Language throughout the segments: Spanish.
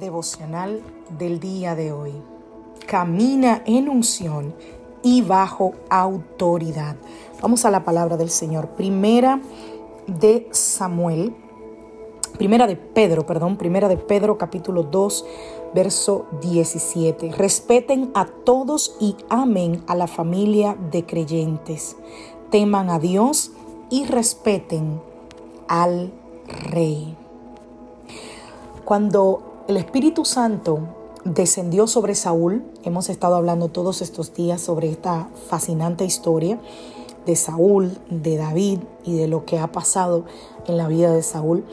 Devocional del día de hoy. Camina en unción y bajo autoridad. Vamos a la palabra del Señor. Primera de Samuel, primera de Pedro, perdón, primera de Pedro capítulo 2, verso 17. Respeten a todos y amen a la familia de creyentes. Teman a Dios y respeten al rey. Cuando el Espíritu Santo descendió sobre Saúl, hemos estado hablando todos estos días sobre esta fascinante historia, de Saúl, de David y de lo que ha pasado en la vida de Saúl.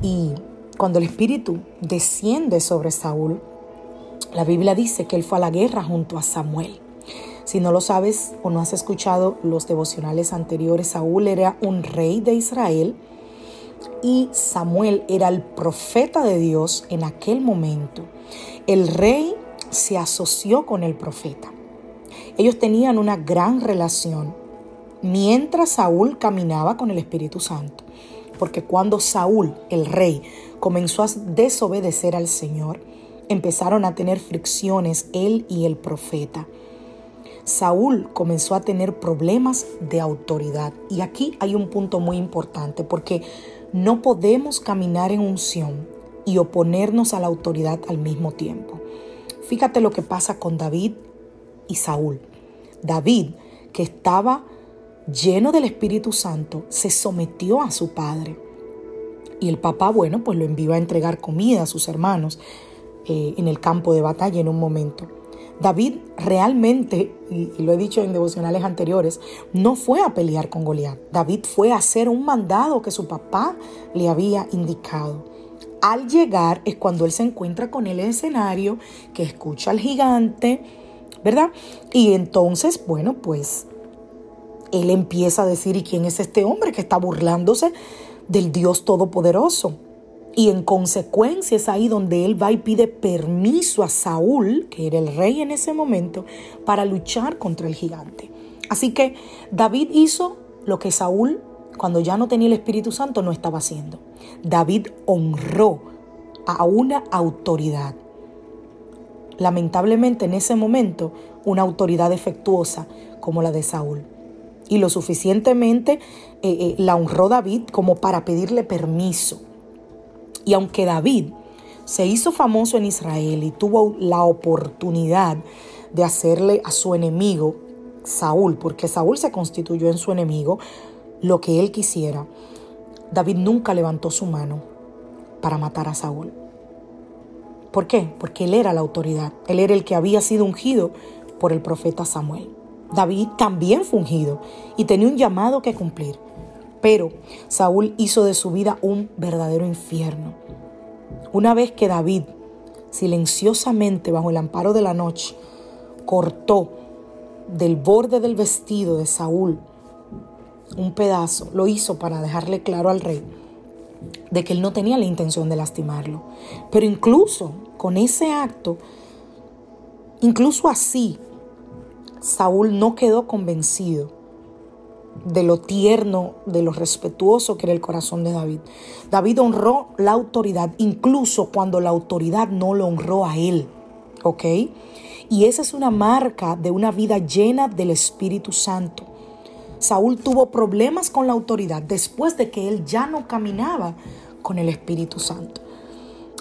Y cuando el Espíritu desciende sobre Saúl, la Biblia dice que él fue a la guerra junto a Samuel. Si no lo sabes o no has escuchado los devocionales anteriores, Saúl era un rey de Israel y Samuel era el profeta de Dios en aquel momento. El rey se asoció con el profeta. Ellos tenían una gran relación mientras Saúl caminaba con el Espíritu Santo. Porque cuando Saúl, el rey, comenzó a desobedecer al Señor, empezaron a tener fricciones él y el profeta. Saúl comenzó a tener problemas de autoridad. Y aquí hay un punto muy importante porque no podemos caminar en unción y oponernos a la autoridad al mismo tiempo. Fíjate lo que pasa con David y Saúl. David, que estaba lleno del Espíritu Santo, se sometió a su padre. Y el papá, bueno, pues lo envió a entregar comida a sus hermanos eh, en el campo de batalla en un momento. David realmente, y, lo he dicho en devocionales anteriores, no fue a pelear con Goliat. David fue a hacer un mandado que su papá le había indicado. Al llegar es cuando él se encuentra con el escenario, que escucha al gigante, ¿verdad? Y entonces, bueno, pues él empieza a decir, ¿y quién es este hombre que está burlándose del Dios Todopoderoso? Y en consecuencia es ahí donde él va y pide permiso a Saúl, que era el rey en ese momento, para luchar contra el gigante. Así que David hizo lo que Saúl, cuando ya no tenía el Espíritu Santo, no estaba haciendo. David honró a una autoridad. Lamentablemente en ese momento, una autoridad defectuosa como la de Saúl y lo suficientemente eh, eh, la honró David como para pedirle permiso. Y aunque David se hizo famoso en Israel y tuvo la oportunidad de hacerle a su enemigo, Saúl, porque Saúl se constituyó en su enemigo, lo que él quisiera, David nunca levantó su mano para matar a Saúl. ¿Por qué? Porque él era la autoridad, él era el que había sido ungido por el profeta Samuel. David también fue ungido y tenía un llamado que cumplir. Pero Saúl hizo de su vida un verdadero infierno. Una vez que David, silenciosamente bajo el amparo de la noche, cortó del borde del vestido de Saúl un pedazo, lo hizo para dejarle claro al rey de que él no tenía la intención de lastimarlo. Pero incluso con ese acto, incluso así, Saúl no quedó convencido de lo tierno, de lo respetuoso que era el corazón de David. David honró la autoridad, incluso cuando la autoridad no lo honró a él. ¿Ok? Y esa es una marca de una vida llena del Espíritu Santo. Saúl tuvo problemas con la autoridad después de que él ya no caminaba con el Espíritu Santo.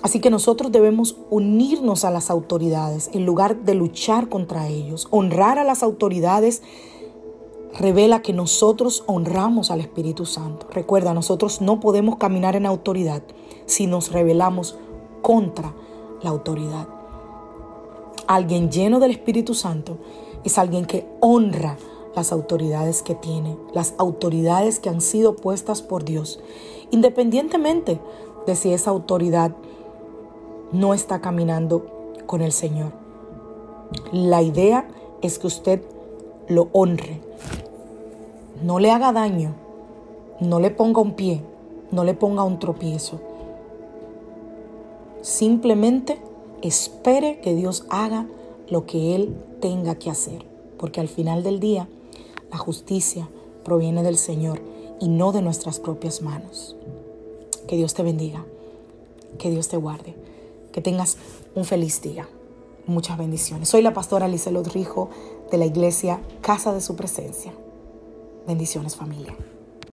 Así que nosotros debemos unirnos a las autoridades en lugar de luchar contra ellos. Honrar a las autoridades revela que nosotros honramos al Espíritu Santo. Recuerda, nosotros no podemos caminar en autoridad si nos rebelamos contra la autoridad. Alguien lleno del Espíritu Santo es alguien que honra las autoridades que tiene, las autoridades que han sido puestas por Dios, independientemente de si esa autoridad no está caminando con el Señor. La idea es que usted lo honre, no le haga daño, no le ponga un pie, no le ponga un tropiezo. Simplemente espere que Dios haga lo que Él tenga que hacer, porque al final del día la justicia proviene del Señor y no de nuestras propias manos. Que Dios te bendiga, que Dios te guarde, que tengas un feliz día. Muchas bendiciones. Soy la pastora Lizelot Rijo de la iglesia Casa de Su Presencia. Bendiciones familia.